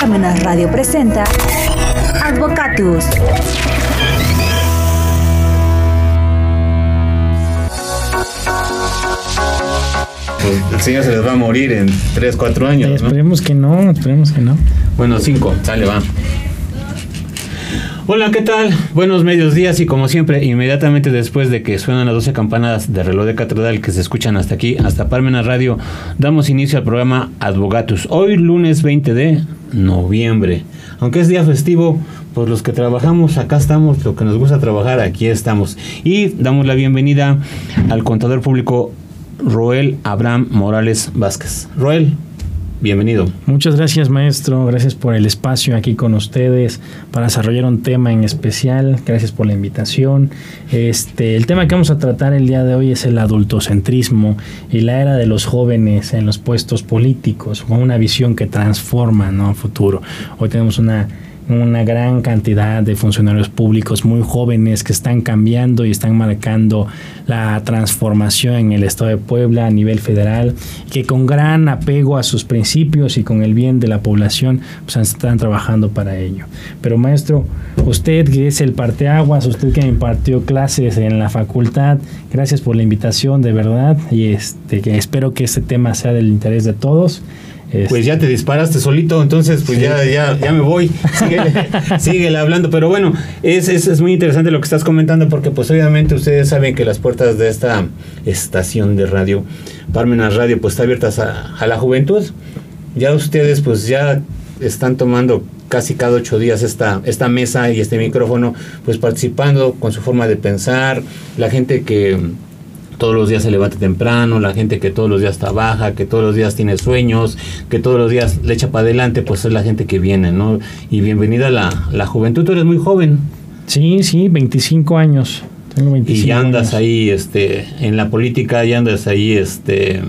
Parmenas Radio presenta Advocatus. El señor se les va a morir en 3, 4 años. ¿no? Esperemos que no, esperemos que no. Bueno, 5, sale, va. Hola, ¿qué tal? Buenos medios días y como siempre, inmediatamente después de que suenan las 12 campanadas de reloj de catedral que se escuchan hasta aquí, hasta Parmenas Radio, damos inicio al programa Advogatus. Hoy lunes 20 de noviembre. Aunque es día festivo, pues los que trabajamos acá estamos, lo que nos gusta trabajar aquí estamos. Y damos la bienvenida al contador público Roel Abraham Morales Vázquez. Roel, bienvenido. Muchas gracias, maestro. Gracias por el espacio aquí con ustedes para desarrollar un tema en especial. Gracias por la invitación. Este, el tema que vamos a tratar el día de hoy es el adultocentrismo y la era de los jóvenes en los puestos políticos, con una visión que transforma ¿no? futuro. Hoy tenemos una una gran cantidad de funcionarios públicos muy jóvenes que están cambiando y están marcando la transformación en el Estado de Puebla a nivel federal, que con gran apego a sus principios y con el bien de la población pues están trabajando para ello. Pero maestro, usted que es el parteaguas, usted que impartió clases en la facultad, gracias por la invitación de verdad y este que espero que este tema sea del interés de todos. Pues ya te disparaste solito, entonces pues ya, ya, ya me voy. Síguele, síguele hablando. Pero bueno, es, es, es, muy interesante lo que estás comentando porque pues obviamente ustedes saben que las puertas de esta estación de radio, Parmenas Radio, pues está abiertas a, a la juventud. Ya ustedes pues ya están tomando casi cada ocho días esta, esta mesa y este micrófono, pues participando con su forma de pensar, la gente que todos los días se levanta temprano, la gente que todos los días trabaja, que todos los días tiene sueños, que todos los días le echa para adelante, pues es la gente que viene, ¿no? Y bienvenida a la, la juventud, tú eres muy joven. Sí, sí, 25 años. Tengo 25 y ya andas años. ahí este, en la política, ya andas ahí este,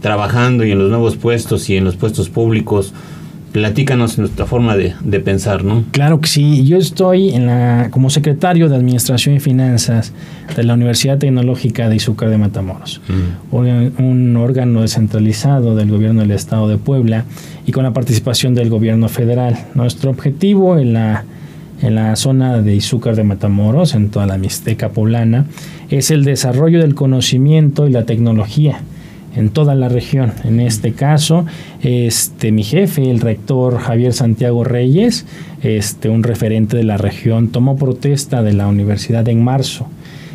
trabajando y en los nuevos puestos y en los puestos públicos. Platícanos nuestra forma de, de, pensar, ¿no? Claro que sí. Yo estoy en la, como secretario de Administración y Finanzas de la Universidad Tecnológica de Izúcar de Matamoros, mm. un, un, órgano descentralizado del gobierno del Estado de Puebla y con la participación del gobierno federal. Nuestro objetivo en la, en la zona de Izúcar de Matamoros, en toda la Mixteca poblana, es el desarrollo del conocimiento y la tecnología en toda la región. En este caso, este mi jefe, el rector Javier Santiago Reyes, este un referente de la región, tomó protesta de la universidad en marzo.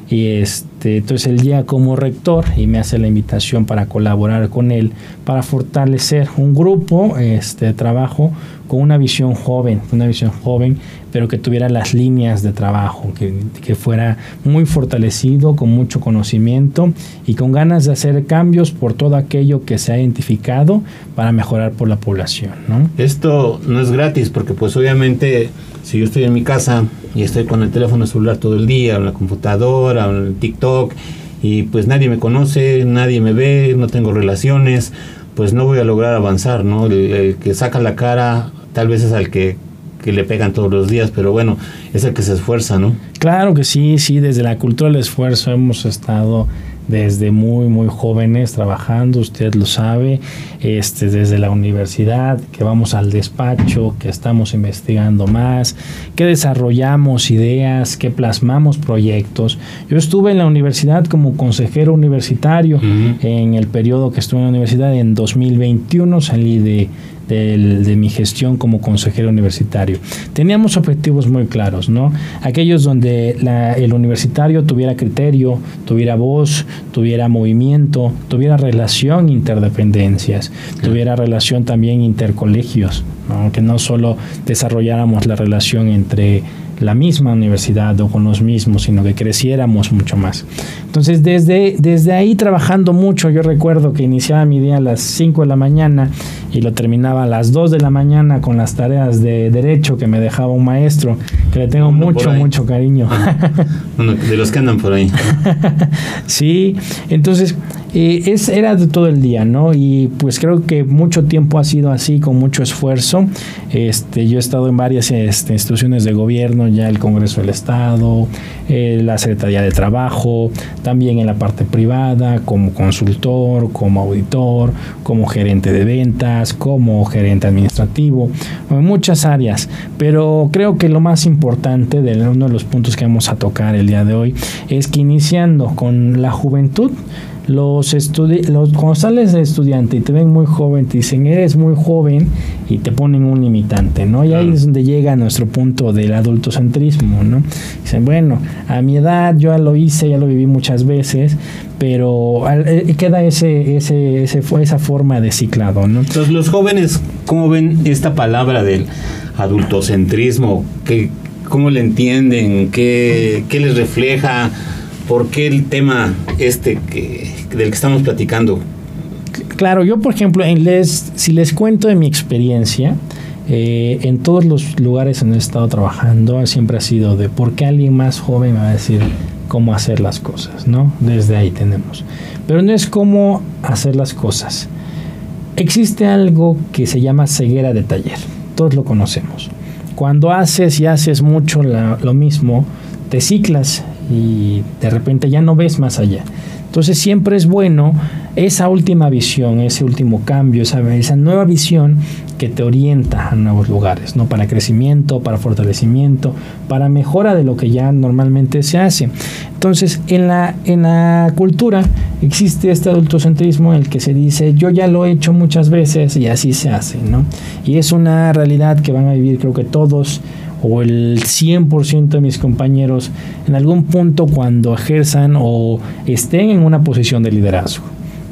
Y este, entonces él llega como rector y me hace la invitación para colaborar con él para fortalecer un grupo este, de trabajo con una visión joven, una visión joven, pero que tuviera las líneas de trabajo, que, que, fuera muy fortalecido, con mucho conocimiento y con ganas de hacer cambios por todo aquello que se ha identificado para mejorar por la población. ¿no? Esto no es gratis porque pues obviamente si yo estoy en mi casa y estoy con el teléfono celular todo el día, en la computadora, en TikTok, y pues nadie me conoce, nadie me ve, no tengo relaciones, pues no voy a lograr avanzar, ¿no? El, el que saca la cara tal vez es al que, que, le pegan todos los días, pero bueno, es el que se esfuerza, ¿no? Claro que sí, sí, desde la cultura del esfuerzo hemos estado desde muy muy jóvenes trabajando, usted lo sabe, este desde la universidad, que vamos al despacho, que estamos investigando más, que desarrollamos ideas, que plasmamos proyectos. Yo estuve en la universidad como consejero universitario uh -huh. en el periodo que estuve en la universidad en 2021 salí de de, de, mi gestión como consejero universitario. Teníamos objetivos muy claros, ¿no? Aquellos donde la, el universitario tuviera criterio, tuviera voz, tuviera movimiento, tuviera relación interdependencias, tuviera relación también intercolegios, ¿no? que no solo desarrolláramos la relación entre la misma universidad o con los mismos, sino que creciéramos mucho más. Entonces, desde, desde ahí trabajando mucho, yo recuerdo que iniciaba mi día a las 5 de la mañana y lo terminaba a las 2 de la mañana con las tareas de derecho que me dejaba un maestro, que le tengo Uno mucho, mucho cariño. De los que andan por ahí. sí, entonces eh, es, era de todo el día, ¿no? Y pues creo que mucho tiempo ha sido así, con mucho esfuerzo. Este, yo he estado en varias este, instituciones de gobierno, ya el Congreso del Estado, eh, la Secretaría de Trabajo, también en la parte privada, como consultor, como auditor, como gerente de ventas, como gerente administrativo, en muchas áreas. Pero creo que lo más importante de uno de los puntos que vamos a tocar el día de hoy es que iniciando con la juventud, los, los cuando sales de estudiante y te ven muy joven, te dicen eres muy joven y te ponen un limitante, ¿no? Y ahí es donde llega nuestro punto del adultocentrismo, ¿no? Dicen, bueno, a mi edad yo ya lo hice, ya lo viví muchas veces, pero eh, queda ese, ese, ese, esa forma de ciclado, ¿no? Entonces, los jóvenes, ¿cómo ven esta palabra del adultocentrismo? ¿Qué, ¿Cómo le entienden? ¿Qué, qué les refleja? ¿Por qué el tema este que, del que estamos platicando? Claro, yo por ejemplo, en les, si les cuento de mi experiencia, eh, en todos los lugares en donde he estado trabajando siempre ha sido de por qué alguien más joven me va a decir cómo hacer las cosas, ¿no? Desde ahí tenemos. Pero no es cómo hacer las cosas. Existe algo que se llama ceguera de taller. Todos lo conocemos. Cuando haces y haces mucho lo mismo, te ciclas y de repente ya no ves más allá. Entonces siempre es bueno esa última visión, ese último cambio, esa, esa nueva visión que te orienta a nuevos lugares, ¿no? Para crecimiento, para fortalecimiento, para mejora de lo que ya normalmente se hace. Entonces, en la, en la cultura existe este adultocentrismo en el que se dice, yo ya lo he hecho muchas veces y así se hace, ¿no? Y es una realidad que van a vivir creo que todos o el 100% de mis compañeros en algún punto cuando ejerzan o estén en una posición de liderazgo.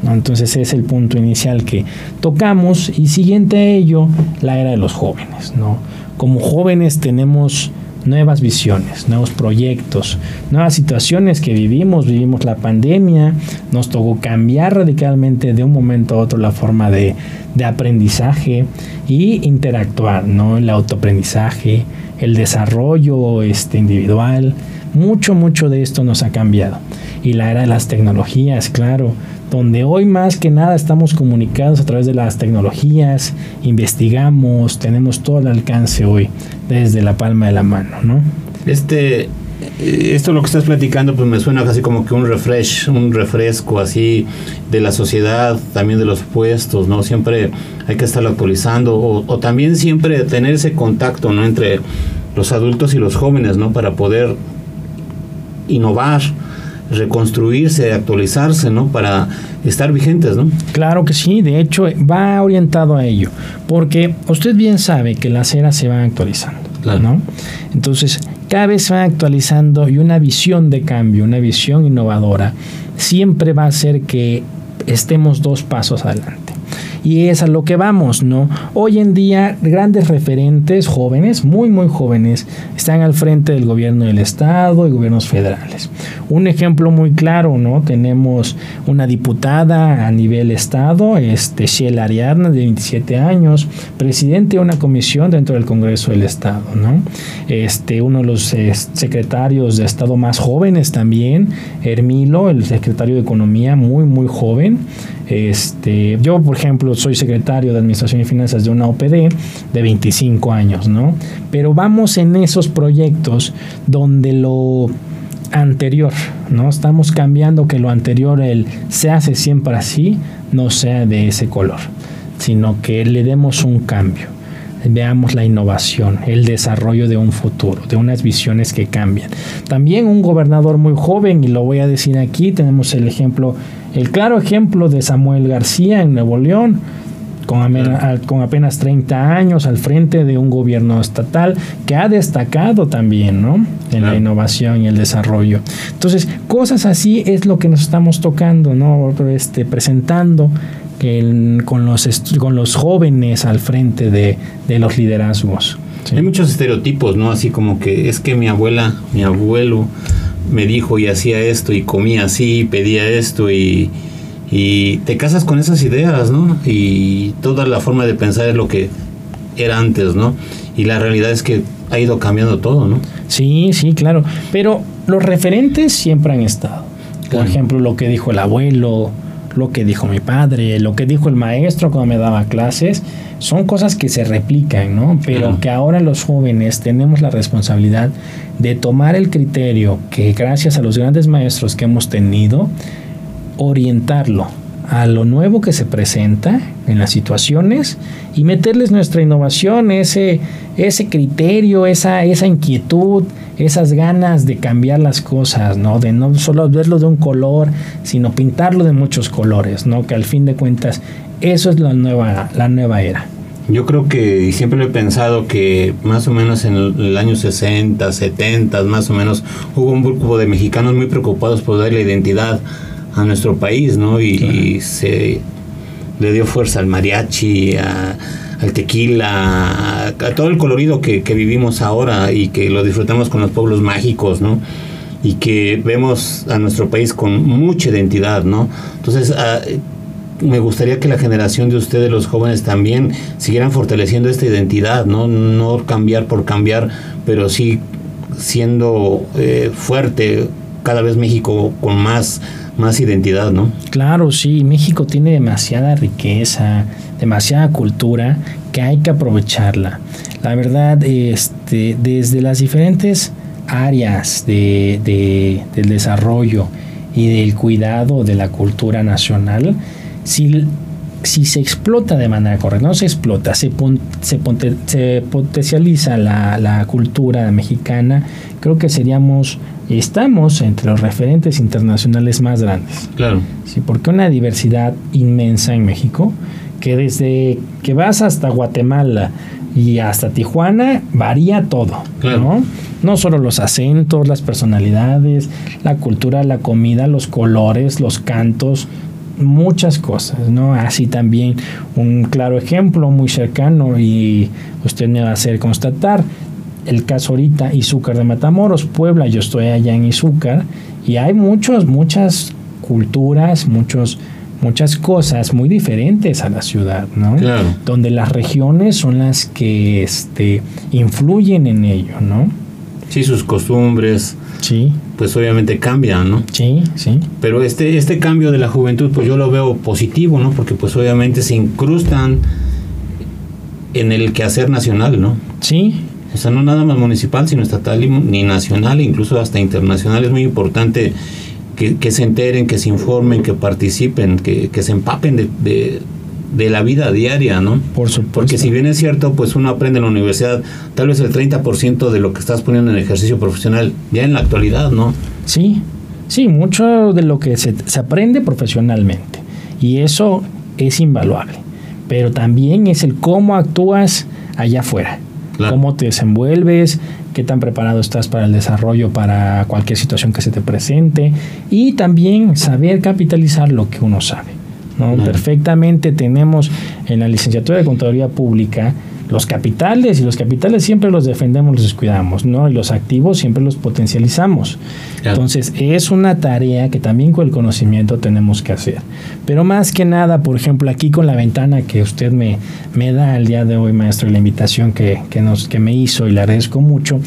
Entonces es el punto inicial que tocamos y siguiente a ello la era de los jóvenes. ¿no? Como jóvenes tenemos nuevas visiones, nuevos proyectos, nuevas situaciones que vivimos, vivimos la pandemia, nos tocó cambiar radicalmente de un momento a otro la forma de, de aprendizaje y interactuar, ¿no? El autoaprendizaje, el desarrollo este, individual, mucho, mucho de esto nos ha cambiado. Y la era de las tecnologías, claro, donde hoy más que nada estamos comunicados a través de las tecnologías, investigamos, tenemos todo el alcance hoy desde la palma de la mano, ¿no? Este, esto lo que estás platicando pues me suena casi como que un refresh, un refresco así de la sociedad, también de los puestos, ¿no? Siempre hay que estarlo actualizando o, o, también siempre tener ese contacto, ¿no? Entre los adultos y los jóvenes, ¿no? Para poder innovar, reconstruirse, actualizarse, ¿no? Para estar vigentes, ¿no? Claro que sí, de hecho va orientado a ello, porque usted bien sabe que las eras se van actualizando, claro. ¿no? Entonces, cada vez se actualizando y una visión de cambio, una visión innovadora, siempre va a hacer que estemos dos pasos adelante y es a lo que vamos, ¿no? Hoy en día grandes referentes jóvenes, muy muy jóvenes, están al frente del gobierno del estado y gobiernos federales. Un ejemplo muy claro, ¿no? Tenemos una diputada a nivel estado, este Sheila Ariadna de 27 años, presidente de una comisión dentro del Congreso del Estado, ¿no? Este uno de los eh, secretarios de estado más jóvenes también, Hermilo, el secretario de Economía, muy muy joven. Este, yo, por ejemplo, soy secretario de Administración y Finanzas de una OPD de 25 años, ¿no? Pero vamos en esos proyectos donde lo anterior, ¿no? Estamos cambiando que lo anterior, el se hace siempre así, no sea de ese color, sino que le demos un cambio veamos la innovación, el desarrollo de un futuro, de unas visiones que cambian. También un gobernador muy joven, y lo voy a decir aquí, tenemos el ejemplo, el claro ejemplo de Samuel García en Nuevo León, con, con, apenas 30 años al frente de un gobierno estatal que ha destacado también ¿no? en la innovación y el desarrollo. Entonces, cosas así es lo que nos estamos tocando, ¿no? este, presentando con, los con los jóvenes al frente de, los liderazgos. Hay muchos estereotipos, ¿no? Así como que es que mi abuela, mi abuelo me dijo y hacía esto y comía así, pedía esto y, y te casas con esas ideas, ¿no? Y toda la forma de pensar es lo que era antes, ¿no? Y la realidad es que ha ido cambiando todo, ¿no? Sí, sí, claro. Pero los referentes siempre han estado. Por ejemplo, lo que dijo el abuelo, lo que dijo mi padre, lo que dijo el maestro cuando me daba clases, son cosas que se replican, ¿no? Pero que ahora los jóvenes tenemos la responsabilidad de tomar el criterio que gracias a los grandes maestros que hemos tenido, orientarlo a lo nuevo que se presenta en las situaciones y meterles nuestra innovación, ese, ese criterio, esa, esa inquietud, esas ganas de cambiar las cosas, ¿no? De no solo verlo de un color, sino pintarlo de muchos colores, ¿no? Que al fin de cuentas eso es la nueva, la nueva era. Yo creo que siempre he pensado que más o menos en el, año 60, 70, más o menos hubo un grupo de mexicanos muy preocupados por dar la identidad a nuestro país, ¿no? Y, se le dio fuerza al mariachi, al tequila, a, todo el colorido que, vivimos ahora y que lo disfrutamos con los pueblos mágicos, ¿no? Y que vemos a nuestro país con mucha identidad, ¿no? Entonces, ah, me gustaría que la generación de ustedes, los jóvenes, también siguieran fortaleciendo esta identidad, ¿no? No cambiar por cambiar, pero sí siendo eh, fuerte cada vez México con más más identidad, ¿no? Claro, sí, México tiene demasiada riqueza, demasiada cultura que hay que aprovecharla. La verdad, este, desde las diferentes áreas de, del desarrollo y del cuidado de la cultura nacional, si, se explota de manera correcta, no se explota, se, se, se potencializa la cultura mexicana, creo que seríamos estamos entre los referentes internacionales más grandes. Claro. Sí, porque una diversidad inmensa en México, que desde que vas hasta Guatemala y hasta Tijuana varía todo, ¿no? No solo los acentos, las personalidades, la cultura, la comida, los colores, los cantos, muchas cosas, ¿no? Así también un claro ejemplo muy cercano y usted me va a hacer constatar, el caso ahorita Izúcar de Matamoros, Puebla, yo estoy allá en Izúcar y hay muchos, muchas culturas, muchos, muchas cosas muy diferentes a la ciudad, ¿no? Claro. Donde las regiones son las que este, influyen en ello, ¿no? Sí, sus costumbres. Sí. Pues obviamente cambian, ¿no? Sí, sí. Pero este, este cambio de la juventud, pues yo lo veo positivo, ¿no? Porque pues obviamente se incrustan en el quehacer nacional, ¿no? Sí, o sea, no nada más municipal, sino estatal ni nacional, incluso hasta internacional. Es muy importante que, se enteren, que se informen, que participen, que, se empapen de, de, la vida diaria, ¿no? Por supuesto. Porque si bien es cierto, pues uno aprende en la universidad tal vez el 30% de lo que estás poniendo en ejercicio profesional ya en la actualidad, ¿no? Sí, sí, mucho de lo que se, se aprende profesionalmente. Y eso es invaluable. Pero también es el cómo actúas allá afuera cómo te desenvuelves, qué tan preparado estás para el desarrollo, para cualquier situación que se te presente y también saber capitalizar lo que uno sabe. ¿no? Perfectamente tenemos en la licenciatura de Contaduría Pública los capitales y los capitales siempre los defendemos, los descuidamos, ¿no? Y los activos siempre los potencializamos. Entonces, es una tarea que también con el conocimiento tenemos que hacer. Pero más que nada, por ejemplo, aquí con la ventana que usted me, me da el día de hoy, maestro, y la invitación que, que, nos, que me hizo y le agradezco mucho,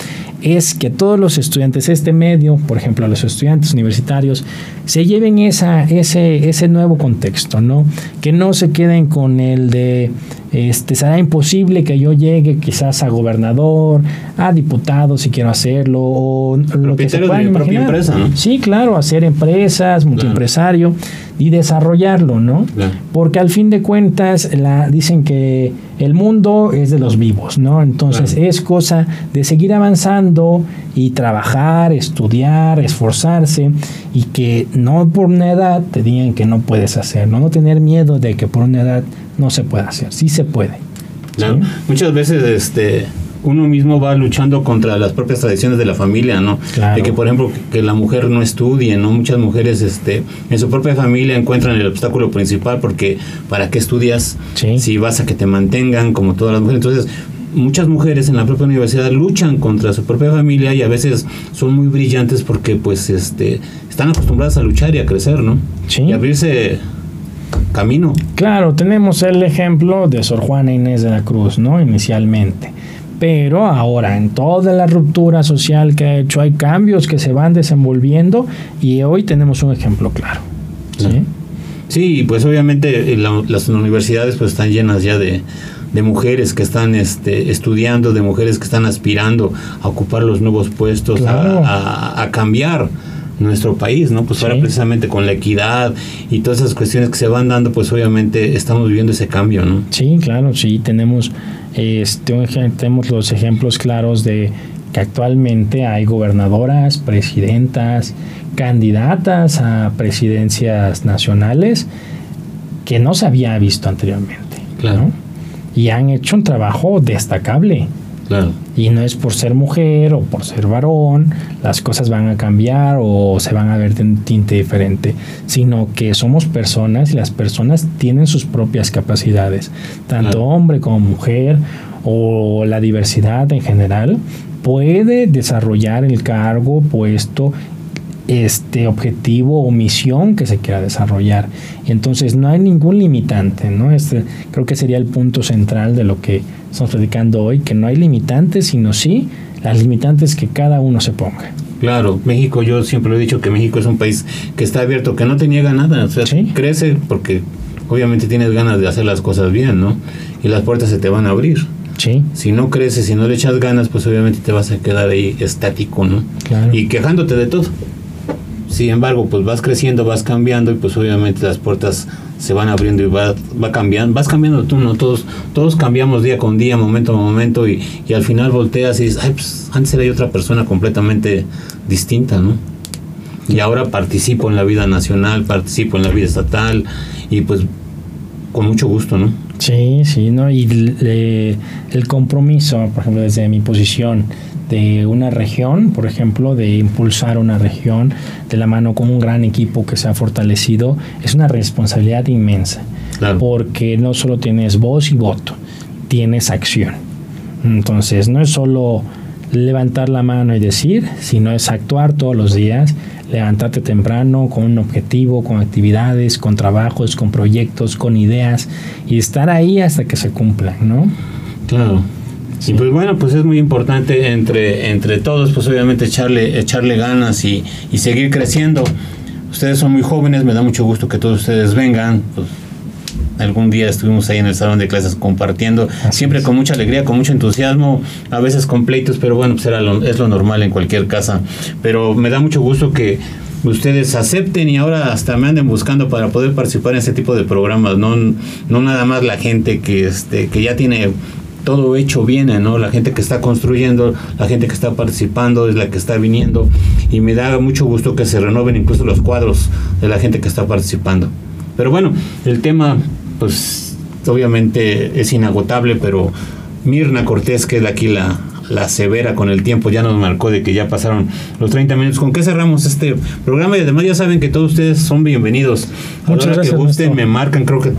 es que todos los estudiantes, este medio, por ejemplo, los estudiantes universitarios, se lleven esa, ese, ese nuevo contexto, ¿no? Que no se queden con el de este, será imposible que yo llegue quizás a gobernador, a diputado si quiero hacerlo, o lo que se pueda propia empresa, Sí, claro, hacer empresas, multiempresario y desarrollarlo, ¿no? Porque al fin de cuentas la, dicen que el mundo es de los vivos, ¿no? Entonces es cosa de seguir avanzando y trabajar, estudiar, esforzarse y que no por una edad te digan que no puedes hacer, no, tener miedo de que por una edad no se puede hacer, sí se puede. Muchas veces este uno mismo va luchando contra las propias tradiciones de la familia, ¿no? De que, por ejemplo, que la mujer no estudie, ¿no? Muchas mujeres este, en su propia familia encuentran el obstáculo principal porque ¿para qué estudias si vas a que te mantengan como todas las mujeres? Entonces, muchas mujeres en la propia universidad luchan contra su propia familia y a veces son muy brillantes porque pues este están acostumbradas a luchar y a crecer, ¿no? Y abrirse camino. Claro, tenemos el ejemplo de Sor Juana Inés de la Cruz, ¿no? Inicialmente. Pero ahora, en toda la ruptura social que ha hecho, hay cambios que se van desenvolviendo y hoy tenemos un ejemplo claro. ¿sí? Sí, pues obviamente eh, la- las universidades pues están llenas ya de, de mujeres que están este, estudiando, de mujeres que están aspirando a ocupar los nuevos puestos, a- Claro. a, a cambiar nuestro país, ¿no? Pues ahora Sí. precisamente con la equidad y todas esas cuestiones que se van dando, pues obviamente estamos viviendo ese cambio, ¿no? Sí, claro, sí, tenemos, este, tenemos los ejemplos claros de que actualmente hay gobernadoras, presidentas, candidatas a presidencias nacionales que no se había visto anteriormente. Claro. ¿no? Y han hecho un trabajo destacable. Claro. Y no es por ser mujer o por ser varón, las cosas van a cambiar o se van a ver de un tinte diferente, sino que somos personas y las personas tienen sus propias capacidades, tanto hombre como mujer o la diversidad en general puede desarrollar el cargo, puesto, este objetivo o misión que se quiera desarrollar. Entonces no hay ningún limitante, ¿no? Este, creo que sería el punto central de lo que estamos platicando hoy, que no hay limitantes, sino sí las limitantes que cada uno se ponga. Claro, México, yo siempre lo he dicho que México es un país que está abierto, que no te niega nada, o sea, Sí. crece porque obviamente tienes ganas de hacer las cosas bien, ¿no? Y las puertas se te van a abrir. Sí, Si no creces, si no le echas ganas, pues obviamente te vas a quedar ahí estático, ¿no? claro. Y quejándote de todo. Sin embargo, pues vas creciendo, vas cambiando y pues obviamente las puertas se van abriendo y va, va cambiando, vas cambiando tú, ¿no? Todos, todos cambiamos día con día, momento a momento y, y al final volteas y dices, ay, pues antes era yo otra persona completamente distinta, ¿no? Y ahora participo en la vida nacional, participo en la vida estatal y pues con mucho gusto, ¿no? Sí, sí, ¿no? Y le- el compromiso, por ejemplo, desde mi posición de una región, por ejemplo, de impulsar una región de la mano con un gran equipo que se ha fortalecido, es una responsabilidad inmensa. Claro. Porque no solo tienes voz y voto, tienes acción. Entonces, no es solo levantar la mano y decir, sino es actuar todos los días, levantarte temprano con un objetivo, con actividades, con trabajos, con proyectos, con ideas y estar ahí hasta que se cumplan, ¿no? Claro. Y pues bueno, pues es muy importante entre, entre todos, pues obviamente echarle, echarle ganas y, y seguir creciendo. Ustedes son muy jóvenes, me da mucho gusto que todos ustedes vengan. Pues, algún día estuvimos ahí en el salón de clases compartiendo, Así siempre es. con mucha alegría, con mucho entusiasmo, a veces con pleitos, pero bueno, pues era lo- es lo normal en cualquier casa. Pero me da mucho gusto que ustedes acepten y ahora hasta me anden buscando para poder participar en ese tipo de programas, no, no nada más la gente que, este, que ya tiene todo hecho viene, ¿no? La gente que está construyendo, la gente que está participando es la que está viniendo y me da mucho gusto que se renueven incluso los cuadros de la gente que está participando. Pero bueno, el tema pues obviamente es inagotable, pero Mirna Cortés, que es aquí la, la severa con el tiempo, ya nos marcó de que ya pasaron los 30 minutos. ¿Con qué cerramos este programa? Y además ya saben que todos ustedes son bienvenidos. A la Muchas hora gracias, que gusten, me marcan, creo que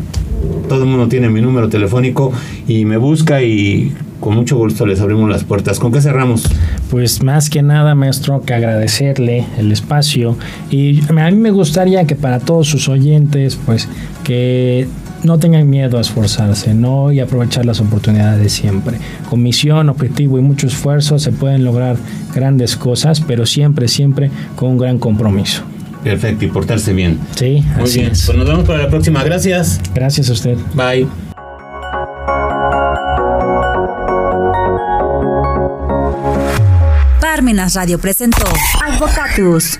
todo el mundo tiene mi número telefónico y me busca y con mucho gusto les abrimos las puertas. ¿Con qué cerramos? Pues más que nada, maestro, que agradecerle el espacio. Y a mí me gustaría que para todos sus oyentes, pues que no tengan miedo a esforzarse, ¿no? Y aprovechar las oportunidades siempre. Con misión, objetivo y mucho esfuerzo se pueden lograr grandes cosas, pero siempre, siempre con un gran compromiso. Perfecto, y portarse bien. Sí, Muy así bien, es. pues nos vemos para la próxima. Gracias. Gracias a usted. Bye. Parmenas Radio presentó Advocatus.